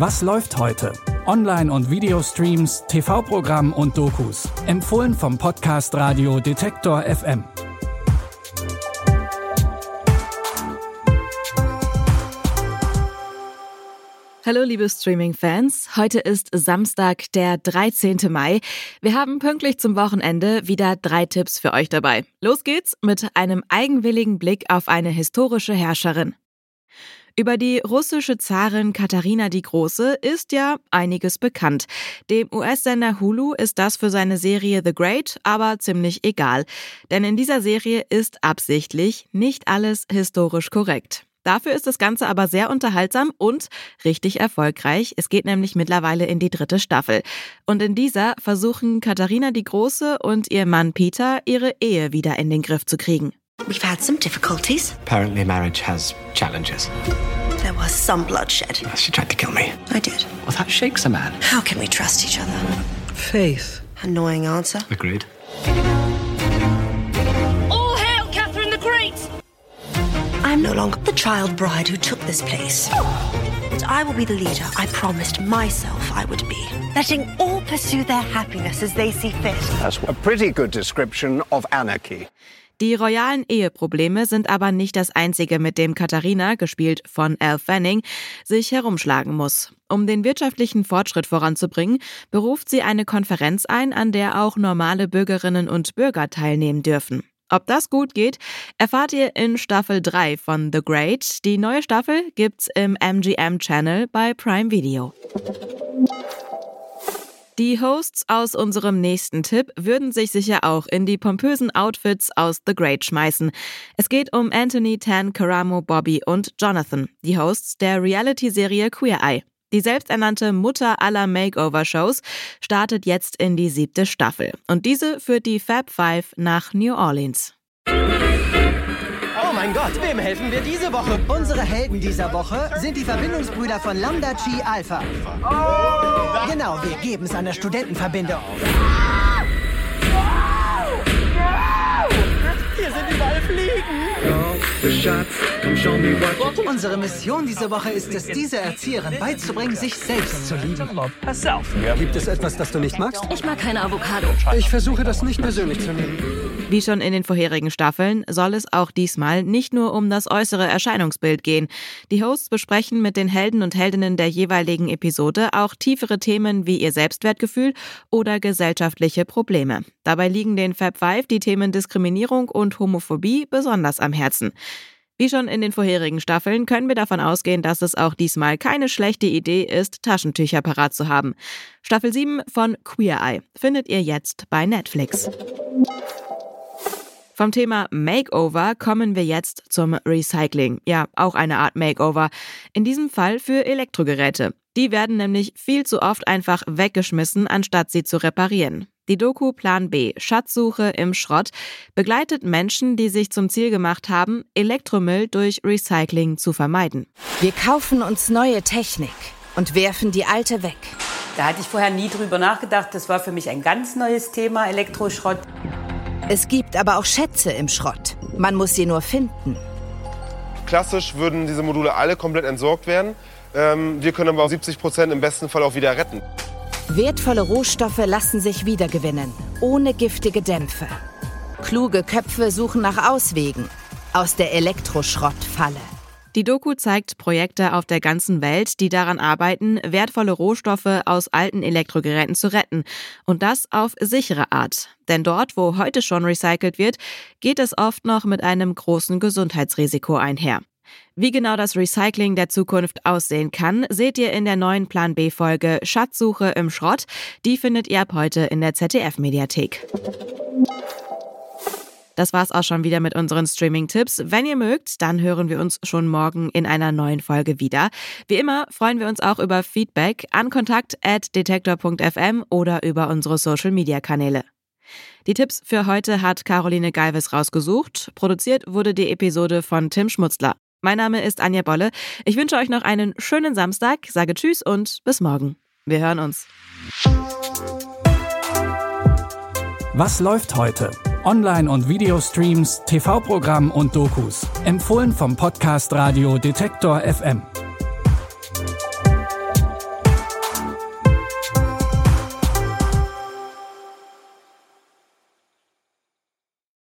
Was läuft heute? Online- und Videostreams, TV-Programm und Dokus. Empfohlen vom Podcast Radio Detektor FM. Hallo liebe Streaming-Fans, heute ist Samstag, der 13. Mai. Wir haben pünktlich zum Wochenende wieder drei Tipps für euch dabei. Los geht's mit einem eigenwilligen Blick auf eine historische Herrscherin. Über die russische Zarin Katharina die Große ist ja einiges bekannt. Dem US-Sender Hulu ist das für seine Serie The Great aber ziemlich egal. Denn in dieser Serie ist absichtlich nicht alles historisch korrekt. Dafür ist das Ganze aber sehr unterhaltsam und richtig erfolgreich. Es geht nämlich mittlerweile in die dritte Staffel. Und in dieser versuchen Katharina die Große und ihr Mann Peter ihre Ehe wieder in den Griff zu kriegen. We've had some difficulties. Apparently, marriage has challenges. There was some bloodshed. She tried to kill me. I did. Well, that shakes a man. How can we trust each other? Faith. Annoying answer. Agreed. All hail Catherine the Great! I'm no longer the child bride who took this place. But I will be the leader I promised myself I would be. letting all pursue their happiness as they see fit. That's a pretty good description of anarchy. Die royalen Eheprobleme sind aber nicht das einzige, mit dem Katharina, gespielt von Al Fanning, sich herumschlagen muss. Um den wirtschaftlichen Fortschritt voranzubringen, beruft sie eine Konferenz ein, an der auch normale Bürgerinnen und Bürger teilnehmen dürfen. Ob das gut geht, erfahrt ihr in Staffel 3 von The Great. Die neue Staffel gibt's im MGM Channel bei Prime Video. Die Hosts aus unserem nächsten Tipp würden sich sicher auch in die pompösen Outfits aus The Great schmeißen. Es geht um Anthony, Tan, Karamo, Bobby und Jonathan, die Hosts der Reality-Serie Queer Eye. Die selbsternannte Mutter aller Makeover-Shows startet jetzt in die siebte Staffel. Und diese führt die Fab Five nach New Orleans. Oh mein Gott, wem helfen wir diese Woche? Unsere Helden dieser Woche sind die Verbindungsbrüder von Lambda Chi Alpha. Genau, wir geben es an der Studentenverbindung. Unsere Mission diese Woche ist es, dieser Erzieherin beizubringen, sich selbst zu lieben. Gibt es etwas, das du nicht magst? Ich mag keine Avocado. Ich versuche das nicht persönlich zu nehmen. Wie schon in den vorherigen Staffeln soll es auch diesmal nicht nur um das äußere Erscheinungsbild gehen. Die Hosts besprechen mit den Helden und Heldinnen der jeweiligen Episode auch tiefere Themen wie ihr Selbstwertgefühl oder gesellschaftliche Probleme. Dabei liegen den Fab Five die Themen Diskriminierung und Homophobie besonders am Herzen. Wie schon in den vorherigen Staffeln können wir davon ausgehen, dass es auch diesmal keine schlechte Idee ist, Taschentücher parat zu haben. Staffel 7 von Queer Eye findet ihr jetzt bei Netflix. Vom Thema Makeover kommen wir jetzt zum Recycling. Ja, auch eine Art Makeover. In diesem Fall für Elektrogeräte. Die werden nämlich viel zu oft einfach weggeschmissen, anstatt sie zu reparieren. Die Doku Plan B, Schatzsuche im Schrott, begleitet Menschen, die sich zum Ziel gemacht haben, Elektromüll durch Recycling zu vermeiden. Wir kaufen uns neue Technik und werfen die alte weg. Da hatte ich vorher nie drüber nachgedacht. Das war für mich ein ganz neues Thema, Elektroschrott. Es gibt aber auch Schätze im Schrott. Man muss sie nur finden. Klassisch würden diese Module alle komplett entsorgt werden. Ähm, wir können aber auch 70 Prozent im besten Fall auch wieder retten. Wertvolle Rohstoffe lassen sich wiedergewinnen, ohne giftige Dämpfe. Kluge Köpfe suchen nach Auswegen aus der Elektroschrottfalle. Die Doku zeigt Projekte auf der ganzen Welt, die daran arbeiten, wertvolle Rohstoffe aus alten Elektrogeräten zu retten. Und das auf sichere Art. Denn dort, wo heute schon recycelt wird, geht es oft noch mit einem großen Gesundheitsrisiko einher. Wie genau das Recycling der Zukunft aussehen kann, seht ihr in der neuen Plan B Folge Schatzsuche im Schrott. Die findet ihr ab heute in der ZDF Mediathek. Das war's auch schon wieder mit unseren Streaming-Tipps. Wenn ihr mögt, dann hören wir uns schon morgen in einer neuen Folge wieder. Wie immer freuen wir uns auch über Feedback an kontakt.detektor.fm oder über unsere Social-Media-Kanäle. Die Tipps für heute hat Caroline Galvis rausgesucht. Produziert wurde die Episode von Tim Schmutzler. Mein Name ist Anja Bolle. Ich wünsche euch noch einen schönen Samstag, sage Tschüss und bis morgen. Wir hören uns. Was läuft heute? Online- und Videostreams, TV-Programm und Dokus. Empfohlen vom Podcast Radio Detektor FM.